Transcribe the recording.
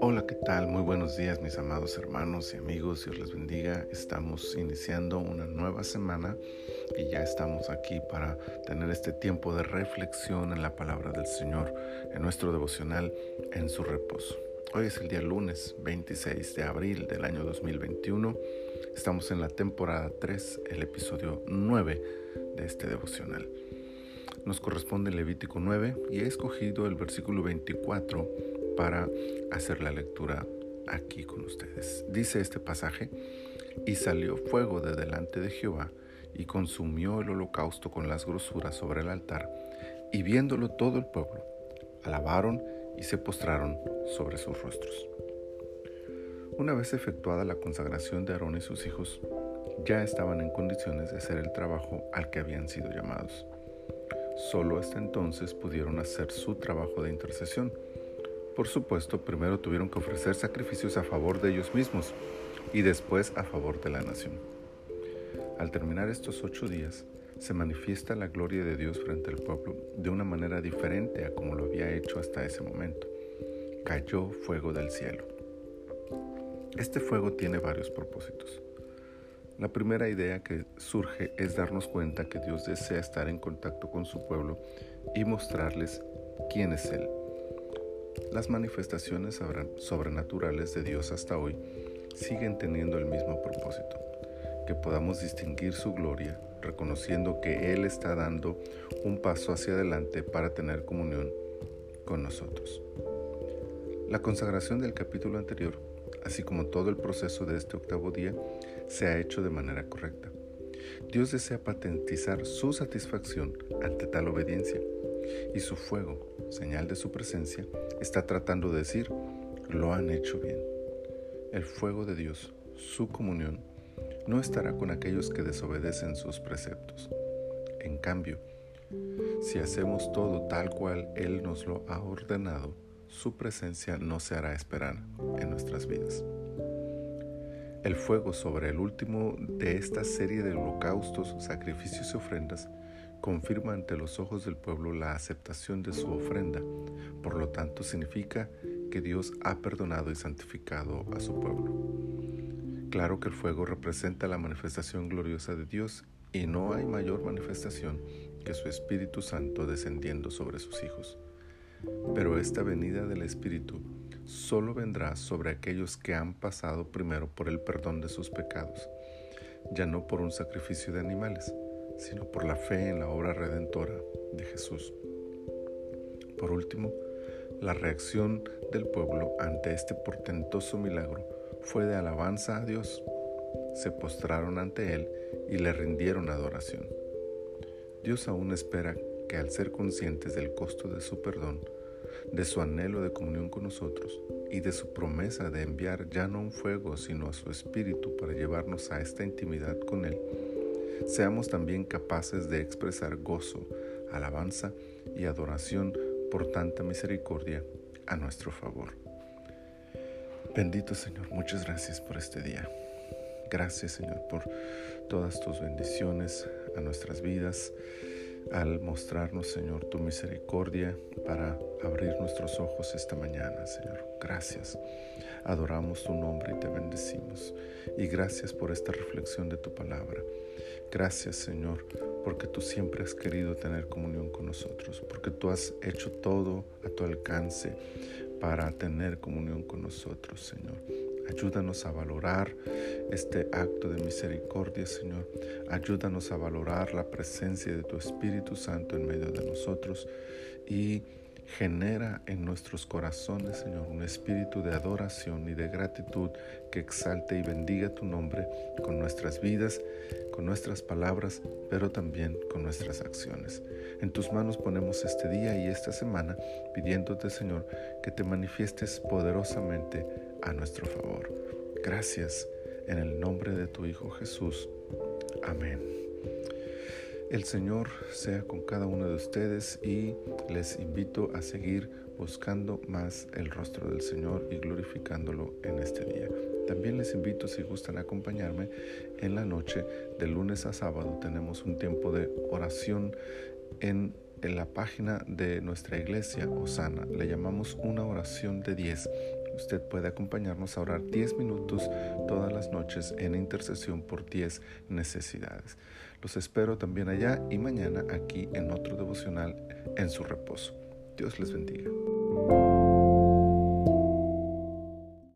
Hola, ¿qué tal? Muy buenos días mis amados hermanos y amigos, Dios les bendiga. Estamos iniciando una nueva semana y ya estamos aquí para tener este tiempo de reflexión en la palabra del Señor, en nuestro devocional, en su reposo. Hoy es el día lunes 26 de abril del año 2021. Estamos en la temporada 3, el episodio 9 de este devocional. Nos corresponde Levítico 9 y he escogido el versículo 24 para hacer la lectura aquí con ustedes. Dice este pasaje, y salió fuego de delante de Jehová y consumió el holocausto con las grosuras sobre el altar, y viéndolo todo el pueblo, alabaron y se postraron sobre sus rostros. Una vez efectuada la consagración de Aarón y sus hijos, ya estaban en condiciones de hacer el trabajo al que habían sido llamados. Solo hasta entonces pudieron hacer su trabajo de intercesión. Por supuesto, primero tuvieron que ofrecer sacrificios a favor de ellos mismos y después a favor de la nación. Al terminar estos ocho días, se manifiesta la gloria de Dios frente al pueblo de una manera diferente a como lo había hecho hasta ese momento. Cayó fuego del cielo. Este fuego tiene varios propósitos. La primera idea que surge es darnos cuenta que Dios desea estar en contacto con su pueblo y mostrarles quién es Él. Las manifestaciones sobrenaturales de Dios hasta hoy siguen teniendo el mismo propósito, que podamos distinguir su gloria, reconociendo que Él está dando un paso hacia adelante para tener comunión con nosotros. La consagración del capítulo anterior, así como todo el proceso de este octavo día, se ha hecho de manera correcta. Dios desea patentizar su satisfacción ante tal obediencia y su fuego, señal de su presencia, está tratando de decir, lo han hecho bien. El fuego de Dios, su comunión, no estará con aquellos que desobedecen sus preceptos. En cambio, si hacemos todo tal cual Él nos lo ha ordenado, su presencia no se hará esperar en nuestras vidas. El fuego sobre el último de esta serie de holocaustos, sacrificios y ofrendas confirma ante los ojos del pueblo la aceptación de su ofrenda. Por lo tanto, significa que Dios ha perdonado y santificado a su pueblo. Claro que el fuego representa la manifestación gloriosa de Dios y no hay mayor manifestación que su Espíritu Santo descendiendo sobre sus hijos. Pero esta venida del Espíritu solo vendrá sobre aquellos que han pasado primero por el perdón de sus pecados, ya no por un sacrificio de animales, sino por la fe en la obra redentora de Jesús. Por último, la reacción del pueblo ante este portentoso milagro fue de alabanza a Dios. Se postraron ante Él y le rindieron adoración. Dios aún espera que al ser conscientes del costo de su perdón, de su anhelo de comunión con nosotros y de su promesa de enviar ya no un fuego, sino a su espíritu para llevarnos a esta intimidad con Él, seamos también capaces de expresar gozo, alabanza y adoración por tanta misericordia a nuestro favor. Bendito Señor, muchas gracias por este día. Gracias Señor por todas tus bendiciones a nuestras vidas al mostrarnos, Señor, tu misericordia para abrir nuestros ojos esta mañana, Señor. Gracias. Adoramos tu nombre y te bendecimos. Y gracias por esta reflexión de tu palabra. Gracias, Señor, porque tú siempre has querido tener comunión con nosotros, porque tú has hecho todo a tu alcance para tener comunión con nosotros, Señor. Ayúdanos a valorar este acto de misericordia, Señor. Ayúdanos a valorar la presencia de tu Espíritu Santo en medio de nosotros y genera en nuestros corazones, Señor, un espíritu de adoración y de gratitud que exalte y bendiga tu nombre con nuestras vidas, con nuestras palabras, pero también con nuestras acciones. En tus manos ponemos este día y esta semana pidiéndote, Señor, que te manifiestes poderosamente a nuestro favor. Gracias en el nombre de tu Hijo Jesús. Amén. El Señor sea con cada uno de ustedes y les invito a seguir buscando más el rostro del Señor y glorificándolo en este día. También les invito, si gustan acompañarme, en la noche de lunes a sábado tenemos un tiempo de oración en en la página de nuestra iglesia, Osana. Le llamamos una oración de 10. Usted puede acompañarnos a orar 10 minutos todas las noches en intercesión por 10 necesidades. Los espero también allá y mañana aquí en otro devocional en su reposo. Dios les bendiga.